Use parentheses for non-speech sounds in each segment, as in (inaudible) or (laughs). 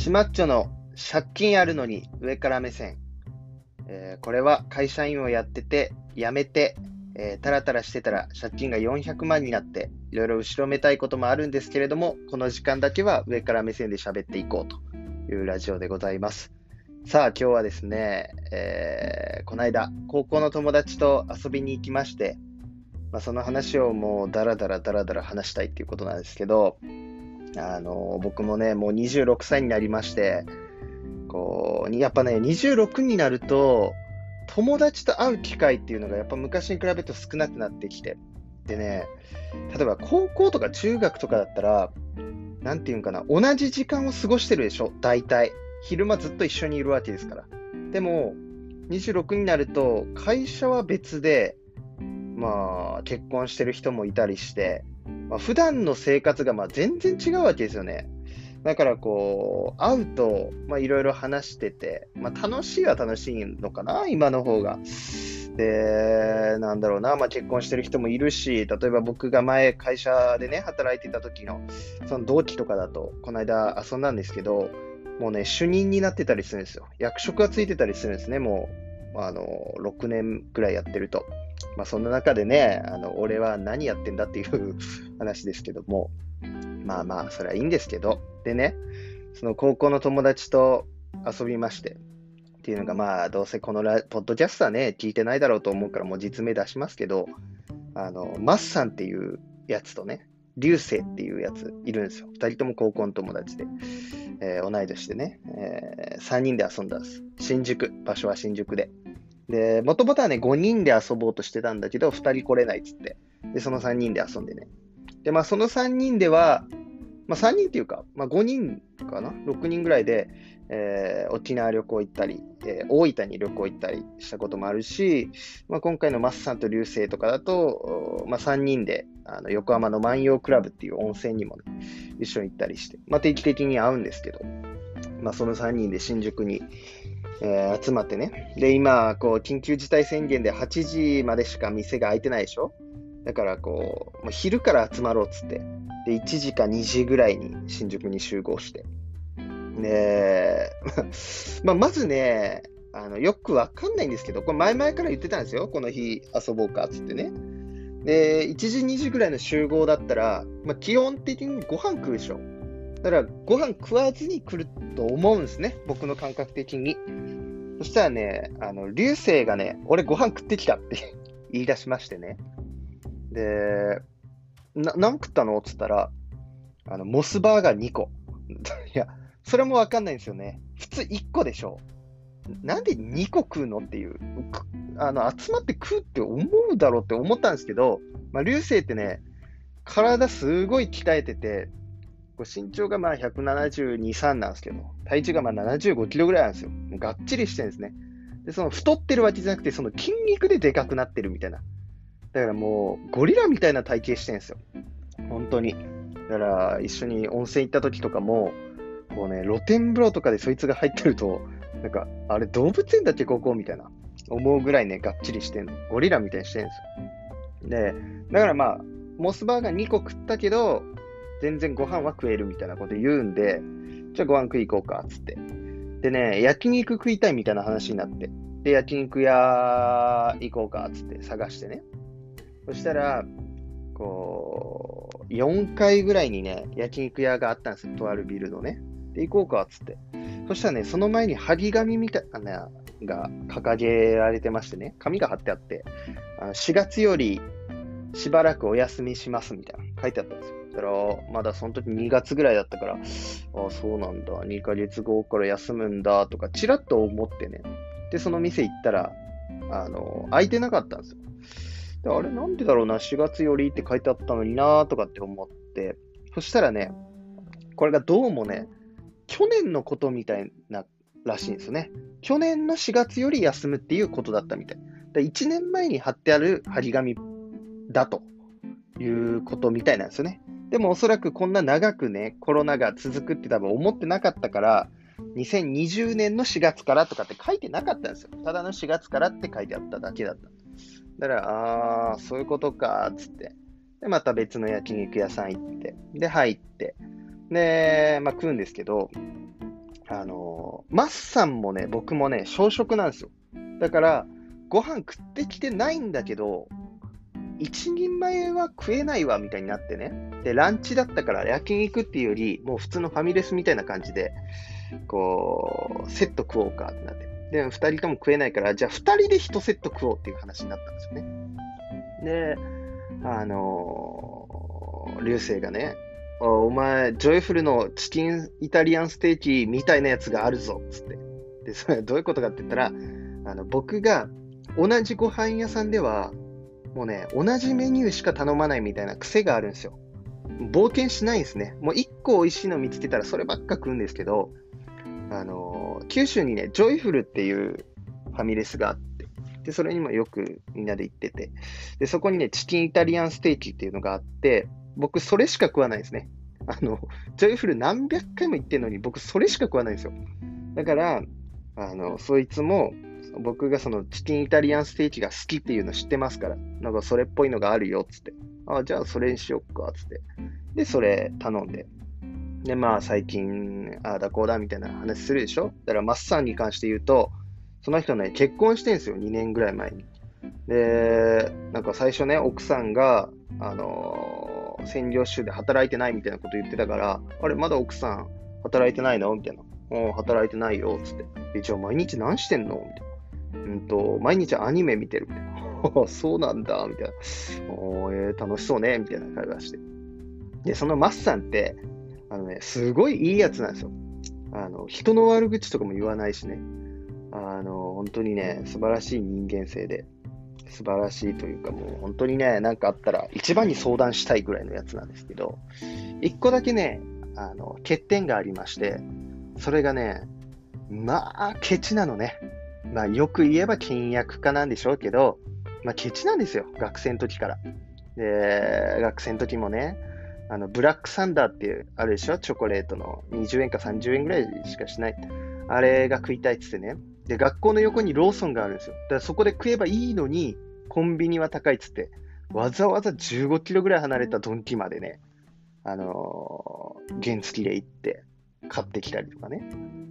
シマッチョの借金あるのに上から目線。えーこれは会社員をやってて、辞めて、えータラタラしてたら借金が400万になって、いろいろ後ろめたいこともあるんですけれども、この時間だけは上から目線で喋っていこうというラジオでございます。さあ、今日はですね、えーこの間、高校の友達と遊びに行きまして、まあ、その話をもうダラダラダラダラ話したいっていうことなんですけど、あの僕もね、もう26歳になりまして、こう、やっぱね、26になると、友達と会う機会っていうのがやっぱ昔に比べると少なくなってきて。でね、例えば高校とか中学とかだったら、なんていうんかな、同じ時間を過ごしてるでしょ、大体。昼間ずっと一緒にいるわけですから。でも、26になると、会社は別で、まあ、結婚してる人もいたりして、まあ、普段の生活がまあ全然違うわけですよね。だからこう、会うと、まあいろいろ話してて、まあ楽しいは楽しいのかな、今の方が。で、なんだろうな、まあ結婚してる人もいるし、例えば僕が前会社でね、働いてた時の、その同期とかだと、この間遊んだんですけど、もうね、主任になってたりするんですよ。役職がついてたりするんですね、もう、あの、6年くらいやってると。まあそんな中でね、あの、俺は何やってんだっていう (laughs) 話ですけども、まあまあ、それはいいんですけど、でね、その高校の友達と遊びまして、っていうのがまあ、どうせこのラポッドキャストはね、聞いてないだろうと思うからもう実名出しますけど、あの、マッさんっていうやつとね、流星っていうやついるんですよ。二人とも高校の友達で、えー同い年でね、えー、3人で遊んだんです。新宿、場所は新宿で。で、もともとはね、5人で遊ぼうとしてたんだけど、2人来れないっつって。で、その3人で遊んでね。で、まあ、その3人では、まあ、3人っていうか、まあ、5人かな ?6 人ぐらいで、えー沖縄旅行行ったり、えー大分に旅行行ったりしたこともあるし、まあ、今回のマスさんと流星とかだと、まあ、3人であの横浜の万葉クラブっていう温泉にも、ね、一緒に行ったりして、まあ、定期的に会うんですけど、まあ、その3人で新宿に、えー集まってね。で、今、こう、緊急事態宣言で8時までしか店が開いてないでしょ？だから、こう、もう昼から集まろうっつって、で、1時か2時ぐらいに新宿に集合して。で、(laughs) ま、まずね、あの、よくわかんないんですけど、これ前々から言ってたんですよ。この日遊ぼうかっつってね。で、1時、2時ぐらいの集合だったら、まあ、基本的にご飯食うでしょ。だから、ご飯食わずに来ると思うんですね。僕の感覚的に。そしたらね、あの、流星がね、俺ご飯食ってきたって (laughs) 言い出しましてね。で、な、何食ったの？って言ったら、あの、モスバーガー2個。(laughs) いや、それもわかんないんですよね。普通1個でしょ。なんで2個食うのっていう。あの、集まって食うって思うだろうって思ったんですけど、まあ、流星ってね、体すごい鍛えてて、こう身長がまあ172、3なんですけど、体重がまあ75キロぐらいなんですよ。もうがっちりしてるんですね。で、その太ってるわけじゃなくて、その筋肉ででかくなってるみたいな。だからもう、ゴリラみたいな体型してるんですよ。本当に。だから、一緒に温泉行った時とかも、こうね、露天風呂とかでそいつが入ってると、なんか、あれ動物園だっけ、ここ？みたいな。思うぐらいね、がっちりしてんの。ゴリラみたいにしてるんですよ。で、だからまあ、モスバーガー2個食ったけど、全然ご飯は食えるみたいなこと言うんで、じゃあご飯食い行こうか、つって。でね、焼肉食いたいみたいな話になって。で、焼肉屋行こうか、つって探してね。そしたら、こう、4階ぐらいにね、焼肉屋があったんですよ。とあるビルのね。で、行こうか、つって。そしたらね、その前に張り紙みたいなのが掲げられてましてね、紙が貼ってあって、あの4月よりしばらくお休みしますみたいな書いてあったんですよ。だから、まだその時2月ぐらいだったから、ああ、そうなんだ、2ヶ月後から休むんだとか、ちらっと思ってね。で、その店行ったら、あの、空いてなかったんですよ。であれ、なんでだろうな、4月よりって書いてあったのになとかって思って、そしたらね、これがどうもね、去年のことみたいならしいんですよね。去年の4月より休むっていうことだったみたい。で1年前に貼ってある張り紙だということみたいなんですよね。でもおそらくこんな長くね、コロナが続くって多分思ってなかったから、2020年の4月からとかって書いてなかったんですよ。ただの4月からって書いてあっただけだった。だから、あー、そういうことか、つって。で、また別の焼肉屋さん行って、で、入って、で、まあ食うんですけど、あのー、マッサンもね、僕もね、小食なんですよ。だから、ご飯食ってきてないんだけど、一人前は食えないわ、みたいになってね。で、ランチだったから焼肉っていうより、もう普通のファミレスみたいな感じで、こう、セット食おうかってなって。で、二人とも食えないから、じゃあ二人で一セット食おうっていう話になったんですよね。で、あのー、流星がね、お前、ジョイフルのチキンイタリアンステーキみたいなやつがあるぞ、つって。で、それはどういうことかって言ったら、あの、僕が同じご飯屋さんでは、もうね、同じメニューしか頼まないみたいな癖があるんですよ。冒険しないんですね。もう一個美味しいの見つけたらそればっか食うんですけど、あのー、九州にね、ジョイフルっていうファミレスがあって、で、それにもよくみんなで行ってて、で、そこにね、チキンイタリアンステーキっていうのがあって、僕それしか食わないですね。あの、ジョイフル何百回も行ってるのに僕それしか食わないんですよ。だから、あの、そいつも、僕がそのチキンイタリアンステーキが好きっていうの知ってますから、なんかそれっぽいのがあるよっつって、ああじゃあそれにしよっかっつって、で、それ頼んで、で、まあ最近、ああだこうだみたいな話するでしょ？だからマッサンに関して言うと、その人ね、結婚してんすよ、2年ぐらい前に。で、なんか最初ね、奥さんが、あのー、専業主婦で働いてないみたいなこと言ってたから、あれ、まだ奥さん働いてないの？みたいな。うん、働いてないよ、つって。え、じゃあ毎日何してんの？みたいな。うんと、毎日アニメ見てるみたいな。(laughs) そうなんだ、みたいな。おえー、楽しそうね、みたいな会話して。で、そのマッサンって、あのね、すごいいいやつなんですよ。あの、人の悪口とかも言わないしね。あの、本当にね、素晴らしい人間性で、素晴らしいというか、もう本当にね、なんかあったら一番に相談したいぐらいのやつなんですけど、一個だけね、あの、欠点がありまして、それがね、まあ、ケチなのね。まあ、よく言えば倹約家なんでしょうけど、まあ、ケチなんですよ。学生の時から。で、学生の時もね、あの、ブラックサンダーっていうあるでしょ？チョコレートの20円か30円ぐらいしかしない。あれが食いたいっつってね。で、学校の横にローソンがあるんですよ。だからそこで食えばいいのに、コンビニは高いっつって、わざわざ15キロぐらい離れたドンキまでね、あのー、原付で行って買ってきたりとかね。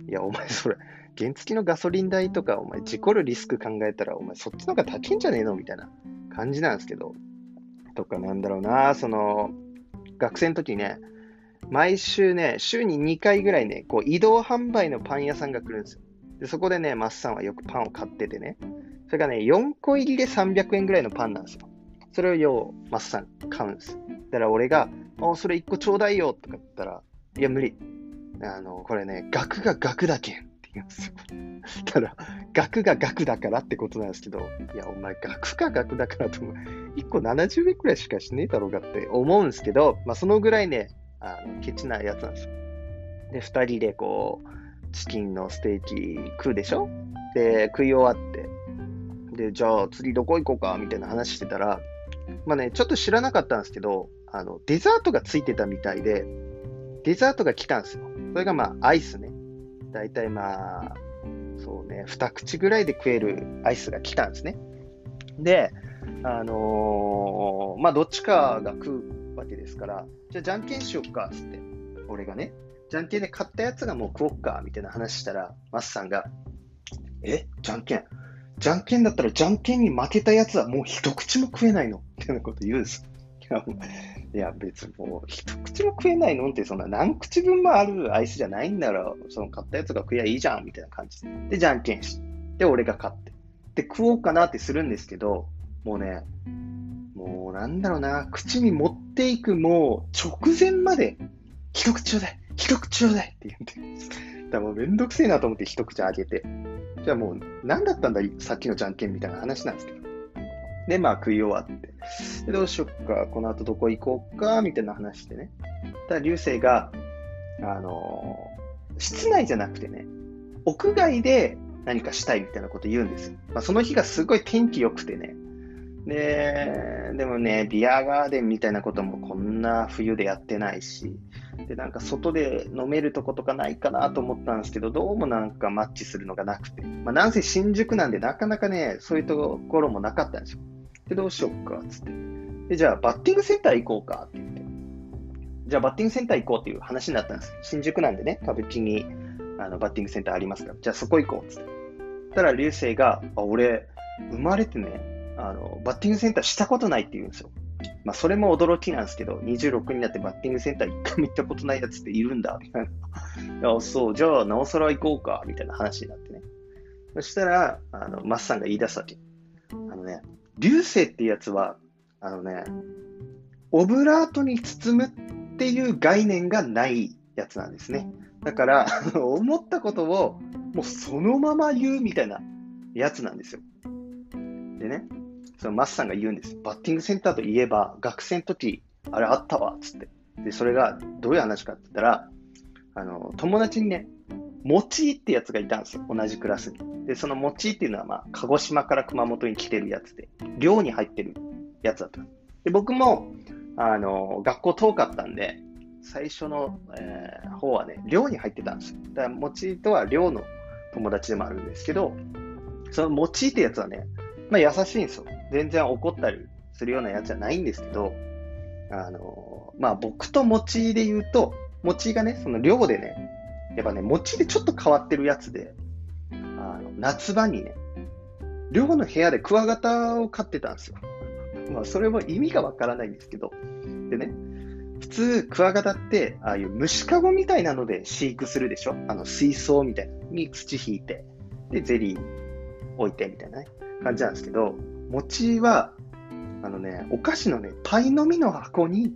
いや、お前それ、原付のガソリン代とか、お前、事故るリスク考えたら、お前、そっちの方が高いんじゃねえのみたいな感じなんですけど、とかなんだろうな、その、学生の時ね、毎週ね、週に2回ぐらいね、こう移動販売のパン屋さんが来るんですよ。でそこでね、マッサンはよくパンを買っててね、それがね、4個入りで300円ぐらいのパンなんですよ。それをよう、マッサン買うんです。だから俺が、あ、それ1個ちょうだいよとか言ったら、いや、無理。あの、これね、額が額だけん。言うんですよ。ただ、額が額だからってことなんですけど、いや、お前、額が額だからと思う。1個70円くらいしかしねえだろうがって思うんですけど、まあ、そのぐらいね、あのケチなやつなんですよ。で、2人でこう、チキンのステーキ食うでしょ？で、食い終わって、で、じゃあ次どこ行こうか？みたいな話してたら、まあね、ちょっと知らなかったんですけど、あの、デザートがついてたみたいで、デザートが来たんですよ。それがまあ、アイスね。だいたいまあ、そうね、二口ぐらいで食えるアイスが来たんですね。で、あのー、まあ、どっちかが食うわけですから、じゃあ、じゃんけんしよっか、つって。俺がね、じゃんけんで買ったやつがもう食おっか、みたいな話したら、マスさんが、えじゃんけん？じゃんけんだったら、じゃんけんに負けたやつはもう一口も食えないの？みたいなこと言うんです。いや、別にもう、一口も食えないのって、そんな何口分もあるアイスじゃないんだろう。その買ったやつが食えばいいじゃん、みたいな感じで。で、じゃんけんして。で、俺が買って。で、食おうかなってするんですけど、もうね、もうなんだろうな、口に持っていくもう直前まで、一口ちょうだい、一口ちょうだいって言って。だからもうめんどくせえなと思って一口あげて。じゃあもう、何だったんだ、さっきのじゃんけんみたいな話なんですけど。で、まあ食い終わって。で、どうしよっか、この後どこ行こうか、みたいな話してね。ただ、流星が、あのー、室内じゃなくてね、屋外で何かしたいみたいなこと言うんですよ。まあ、その日がすごい天気良くてね。で、でもね、ビアガーデンみたいなこともこんな冬でやってないし、で、なんか外で飲めるとことかないかなと思ったんですけど、どうもなんかマッチするのがなくて。まあ、なんせ新宿なんでなかなかね、そういうところもなかったんですよ。で、どうしよっか、つって。で、じゃあ、バッティングセンター行こうか、って言って。じゃあ、バッティングセンター行こうっていう話になったんです。新宿なんでね、歌舞伎にあのバッティングセンターありますから、じゃあそこ行こうっつって。たら、流星が、あ、俺、生まれてね、あの、バッティングセンターしたことないって言うんですよ。まあ、それも驚きなんですけど、26になってバッティングセンター一回も行ったことないやつっているんだ、みたいな。(laughs) いや、そう、じゃあ、なおさら行こうか、みたいな話になってね。そしたら、あの、マッサンが言い出すわけ。あのね、流星ってやつは、あのね、オブラートに包むっていう概念がないやつなんですね。だから、(laughs) 思ったことをもうそのまま言うみたいなやつなんですよ。でね、そのマスさんが言うんです。バッティングセンターといえば、学生の時、あれあったわ、つって。で、それがどういう話かって言ったら、あの、友達にね、もちってやつがいたんですよ。同じクラスに。で、そのもちっていうのは、まあ、鹿児島から熊本に来てるやつで、寮に入ってるやつだった。で、僕も、あの、学校遠かったんで、最初の、えー、方はね、寮に入ってたんですよ。だから、もちとは寮の友達でもあるんですけど、そのもちってやつはね、まあ優しいんですよ。全然怒ったりするようなやつじゃないんですけど、あの、まあ僕ともちで言うと、もちがね、その寮でね、やっぱね、もちでちょっと変わってるやつで、あの夏場にね、寮の部屋でクワガタを飼ってたんですよ。まあそれも意味がわからないんですけど、でね、普通、クワガタって、ああいう虫かごみたいなので飼育するでしょ？あの水槽みたいなに土引いて、で、ゼリー置いてみたいな、感じなんですけど、餅は、あのね、お菓子のね、パイの実の箱に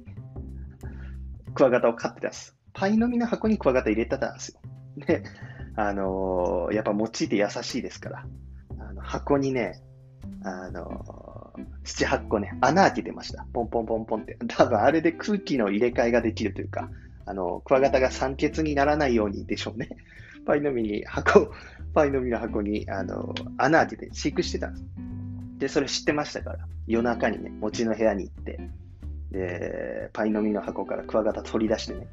クワガタを飼ってたんです。パイの実の箱にクワガタ入れてたんですよ。で、あのー、やっぱ餅って優しいですから、あの箱にね、あのー、七八個ね、穴開けてました。ポンポンポンポンって。多分あれで空気の入れ替えができるというか、あの、クワガタが酸欠にならないようにでしょうね。(laughs) パイの実に箱、パイの実の箱に、あの、穴開けて飼育してたんです。で、それ知ってましたから、夜中にね、餅の部屋に行って、で、パイの実の箱からクワガタ取り出してね、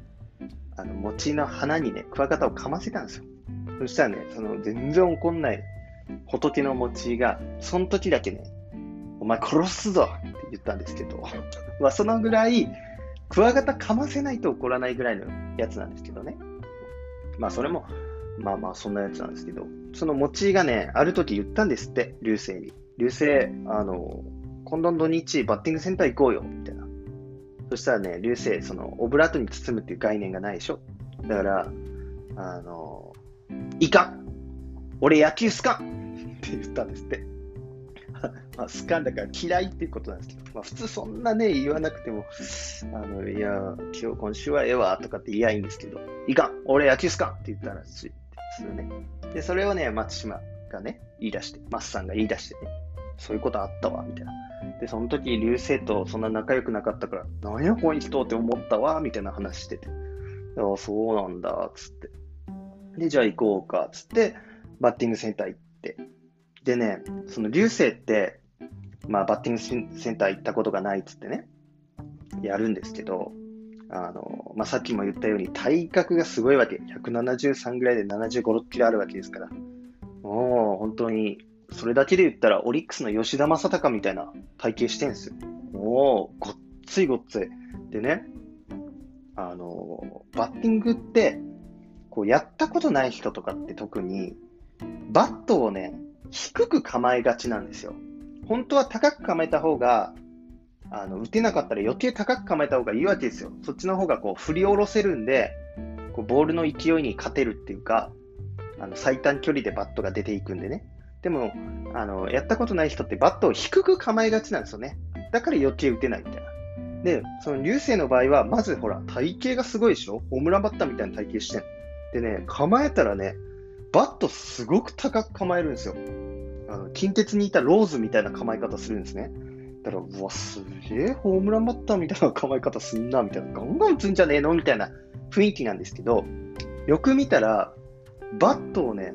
あの、餅の花にね、クワガタをかませたんですよ。そしたらね、その、全然怒んない仏の餅が、その時だけね、お前殺すぞって言ったんですけど、(laughs) まあ、そのぐらい、クワガタかませないと怒らないぐらいのやつなんですけどね。まあ、それも、まあまあ、そんなやつなんですけど、その餅がね、ある時言ったんですって、流星に。流星、あの、今度の土日、バッティングセンター行こうよ、みたいな。そしたらね、流星、その、オブラートに包むっていう概念がないでしょ？だから、あの、いかん俺野球すか？んって言ったんですって。(laughs) まあ、スカンだから嫌いっていうことなんですけど、まあ、普通そんなね、言わなくても、あの、いや、今日今週はええわとかって言いやいんですけど、いかん俺野球すか？んって言ったらしいですよね。で、それをね、松島がね、言い出して、松さんが言い出してね、そういうことあったわ、みたいな。で、その時、流星とそんな仲良くなかったから、なんや、この人って思ったわ、みたいな話してて。ああ、そうなんだ、つって。で、じゃあ行こうか、つって、バッティングセンター行って。でね、その流星って、まあ、バッティングセンター行ったことがないっつってね、やるんですけど、あの、まあ、さっきも言ったように体格がすごいわけ。173ぐらいで75、6キロあるわけですから。もう本当にそれだけで言ったら、オリックスの吉田正尚みたいな体型してんすよ。もう、ごっついごっつい。でね、あの、バッティングって、こう、やったことない人とかって特に、バットをね、低く構えがちなんですよ。本当は高く構えた方が、あの、打てなかったら余計高く構えた方がいいわけですよ。そっちの方がこう、振り下ろせるんで、こうボールの勢いに勝てるっていうか、あの、最短距離でバットが出ていくんでね。でも、あの、やったことない人ってバットを低く構えがちなんですよね。だから余計打てないみたいな。で、その流星の場合は、まずほら、体型がすごいでしょ？ホームランバッターみたいな体型してん。でね、構えたらね、バットすごく高く構えるんですよ。あの近鉄にいたローズみたいな構え方するんですね。だから、うわ、すげえホームランバッターみたいな構え方すんな、みたいな。ガンガン打つんじゃねえの？みたいな雰囲気なんですけど、よく見たら、バットをね、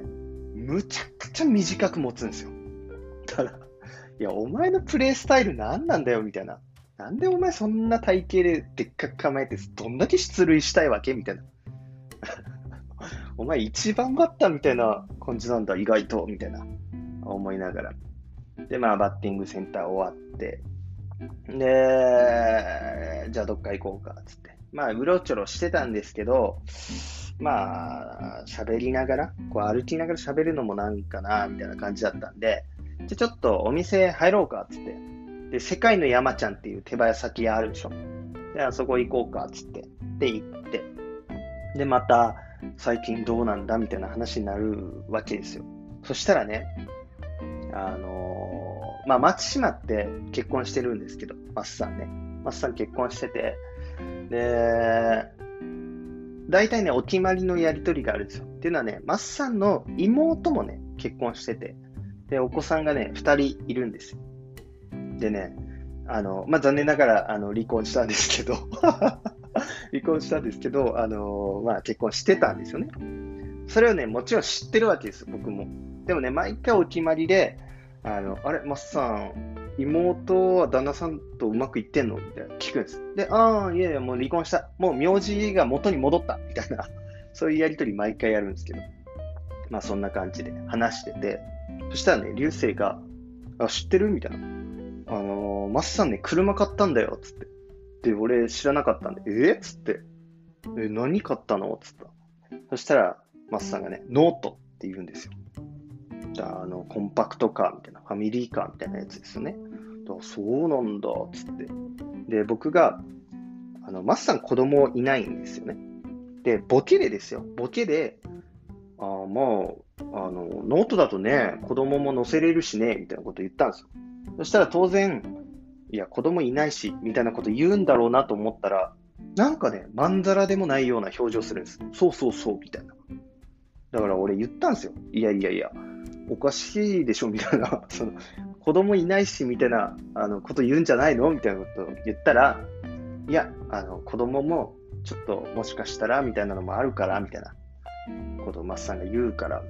むちゃくちゃ短く持つんですよ。ただ、いや、お前のプレイスタイル何なんだよ、みたいな。なんでお前そんな体型ででっかく構えて、どんだけ出塁したいわけみたいな。(laughs) お前一番バッターみたいな感じなんだ、意外と、みたいな。思いながら。で、まあ、バッティングセンター終わって、で、じゃあどっか行こうか、つって。まあ、うろちょろしてたんですけど、まあ、喋りながら、こう歩きながら喋るのもなんかな、みたいな感じだったんで、じゃちょっとお店入ろうか、つって。で、世界の山ちゃんっていう手早先屋あるでしょ。で、あそこ行こうか、つって。で、行って。で、また、最近どうなんだみたいな話になるわけですよ。そしたらね、あのー、まあ、松島って結婚してるんですけど、マスさんね。マスさん結婚してて、で、大体ね、お決まりのやりとりがあるんですよ。っていうのはね、マスさんの妹もね、結婚してて、で、お子さんがね、二人いるんですよ。でね、あの、まあ、残念ながら、あの、離婚したんですけど (laughs) 離婚したんですけど、あのまあ、結婚してたんですよね。それをね、もちろん知ってるわけです、僕も。でもね、毎回お決まりで、あの、あれ、マスさん、妹は旦那さんとうまくいってんの？みたいな聞くんです。で、ああ、いやいや、もう離婚した。もう名字が元に戻った。みたいな、(laughs) そういうやりとり毎回やるんですけど。まあそんな感じで話してて、そしたらね、流星が、あ、知ってる？みたいな。あのー、マスさんね、車買ったんだよ、つって。で、俺知らなかったんで、え？つって。え、何買ったの？つった。そしたら、マスさんがね、ノートって言うんですよ。あの、コンパクトカーみたいな、ファミリーカーみたいなやつですよね。だそうなんだ、つって。で、僕が、あの、マスさん子供いないんですよね。で、ボケでですよ。ボケで、あまあ、あの、ノートだとね、子供も載せれるしね、みたいなこと言ったんですよ。そしたら当然、いや、子供いないし、みたいなこと言うんだろうなと思ったら、なんかね、まんざらでもないような表情するんです。そうそうそう、みたいな。だから俺言ったんですよ。いやいやいや、おかしいでしょみたいな、(laughs) その子供いないしみたいなあのこと言うんじゃないの？みたいなことを言ったら、いや、あの子供もちょっともしかしたらみたいなのもあるからみたいな。ことをマッサンが言うから、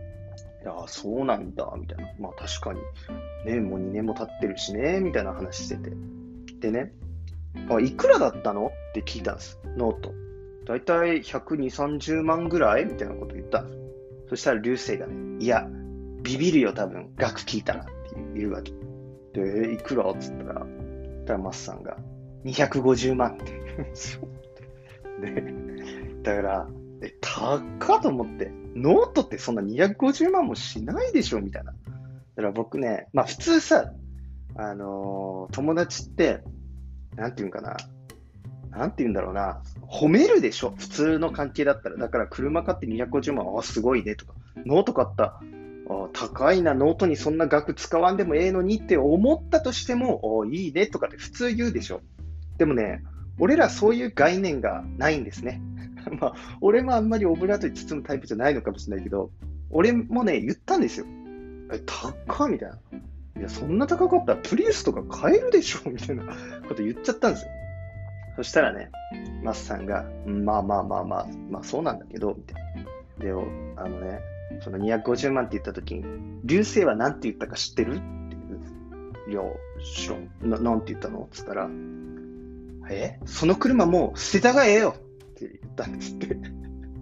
いや、そうなんだみたいな、まあ確かに、ね、もう2年も経ってるしねみたいな話してて、でね、あいくらだったの？って聞いたんです、ノート。だいたい120、30万ぐらい？みたいなこと言った。んです。そしたら流星がね、いや、ビビるよ、多分、額聞いたらって言うわけ。で、いくら？っつったら、たらマスさんが、250万って。で、だから、え、高っと思って、ノートってそんな250万もしないでしょみたいな。だから僕ね、まあ普通さ、あのー、友達って、なんていうんかな、なんて言うんだろうな、褒めるでしょ？普通の関係だったら。だから車買って250万、あ、すごいねとか、ノート買った、あ高いな、ノートにそんな額使わんでもええのにって思ったとしても、いいねとかって普通言うでしょ。でもね、俺らそういう概念がないんですね。(laughs) まあ、俺もあんまりオブラートに包むタイプじゃないのかもしれないけど、俺もね、言ったんですよ。え、高みたいな。いや、そんな高かった？らプリウスとか買えるでしょ？(laughs) みたいなこと言っちゃったんですよ。そしたらね、マスさんが、まあまあまあまあ、まあそうなんだけど、みたいな。で、あのね、その250万って言った時に、流星は何て言ったか知ってる？って言う。いや、知らん。な、なんて言ったの？って言ったら、え？その車もう捨てたがええよって言ったんですって。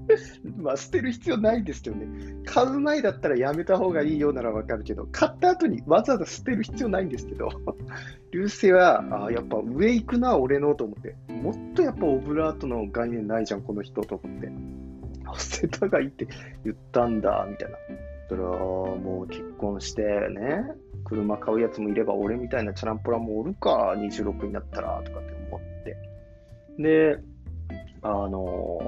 (laughs) まあ、捨てる必要ないですけどね。買う前だったらやめた方がいいようならわかるけど、買った後にわざわざ捨てる必要ないんですけど、(laughs) 流星は、あやっぱ上行くな、俺のと思って。もっとやっぱオブラートの概念ないじゃん、この人と思って。捨てたがいいって言ったんだ、みたいな。それはもう結婚してね、車買うやつもいれば、俺みたいなチャランポラもおるか、26になったら、とかって思って。で、あの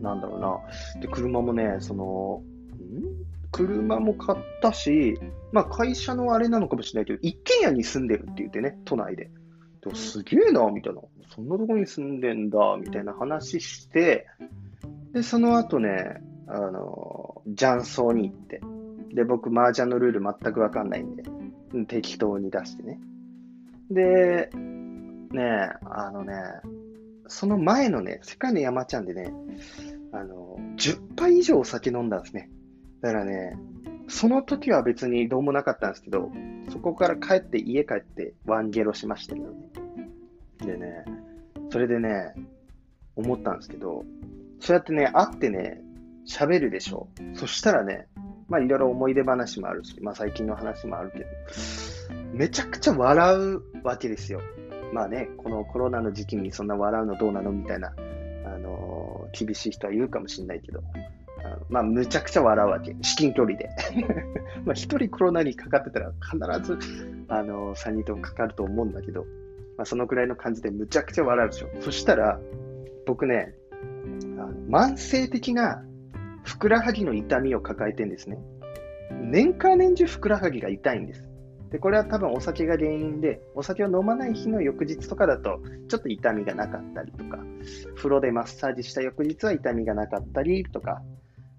ー、なんだろうな。で、車もね、その、ん？車も買ったし、まあ会社のあれなのかもしれないけど、一軒家に住んでるって言ってね、都内で。でもすげえな、みたいな。そんなとこに住んでんだ、みたいな話して、で、その後ね、あの、雀荘に行って、で、僕、麻雀のルール全くわかんないんで、適当に出してね。で、ね、あのね、その前のね、世界の山ちゃんでね、あの、10杯以上お酒飲んだんですね。だからね、その時は別にどうもなかったんですけど、そこから帰って家帰ってワンゲロしましたけどね。でね、それでね、思ったんですけど、そうやってね、会ってね、喋るでしょ。そしたらね、まあいろいろ思い出話もあるし、まあ最近の話もあるけど、めちゃくちゃ笑うわけですよ。まあね、このコロナの時期にそんな笑うのどうなのみたいな、あの厳しい人は言うかもしれないけど、あのまあ、むちゃくちゃ笑うわけ。至近距離で。(laughs) まあ、一人コロナにかかってたら必ず、あの、3人ともかかると思うんだけど、まあ、そのくらいの感じでむちゃくちゃ笑うでしょ。そしたら、僕ね、慢性的なふくらはぎの痛みを抱えてんですね。年間年中ふくらはぎが痛いんです。で、これは多分お酒が原因で、お酒を飲まない日の翌日とかだと、ちょっと痛みがなかったりとか、風呂でマッサージした翌日は痛みがなかったりとか、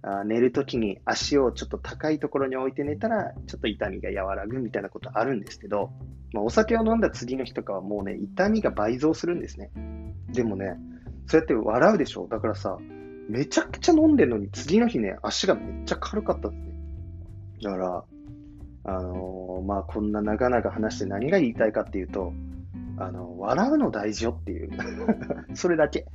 あ寝るときに足をちょっと高いところに置いて寝たら、ちょっと痛みが和らぐみたいなことあるんですけど、まあ、お酒を飲んだ次の日とかはもうね、痛みが倍増するんですね。でもね、そうやって笑うでしょだからさ、めちゃくちゃ飲んでるのに次の日ね、足がめっちゃ軽かったんですね。だから、あのー、まあ、こんな長々話して何が言いたいかっていうと、あの、笑うの大事よっていう。(laughs) それだけ。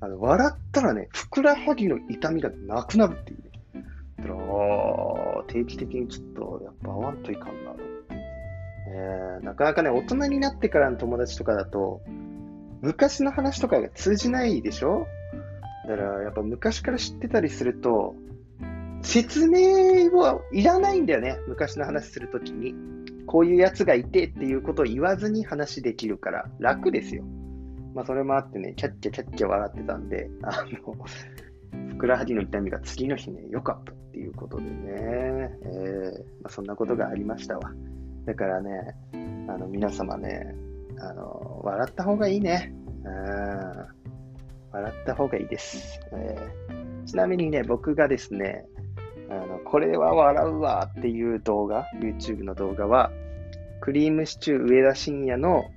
あの、笑ったらね、ふくらはぎの痛みがなくなるっていうね。だから、定期的にちょっと、やっぱ会わんといかんなと。えー、なかなかね、大人になってからの友達とかだと、昔の話とかが通じないでしょ？だから、やっぱ昔から知ってたりすると、説明はいらないんだよね。昔の話するときに。こういうやつがいてっていうことを言わずに話できるから楽ですよ。まあ、それもあってね、キャッキャキャッキャ笑ってたんで、あの、ふくらはぎの痛みが次の日ね、良かったっていうことでね、えー、まあ、そんなことがありましたわ。だからね、あの、皆様ね、あの、笑った方がいいね。うん。笑った方がいいです。えー、ちなみにね、僕がですね、あの、これは笑うわっていう動画、YouTube の動画は、クリームシチュー上田晋也の、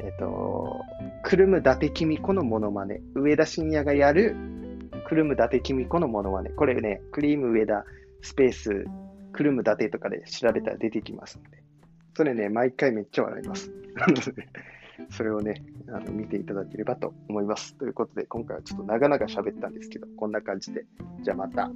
えっ、と、くるむ伊達公子のモノマネ。上田晋也がやる、くるむ伊達公子のモノマネ。これね、クリーム上田スペース、くるむ伊達とかで調べたら出てきますので。それね、毎回めっちゃ笑います。(laughs) (laughs) それをね、あの見ていただければと思います。ということで、今回はちょっと長々喋ったんですけど、こんな感じで。じゃあまた。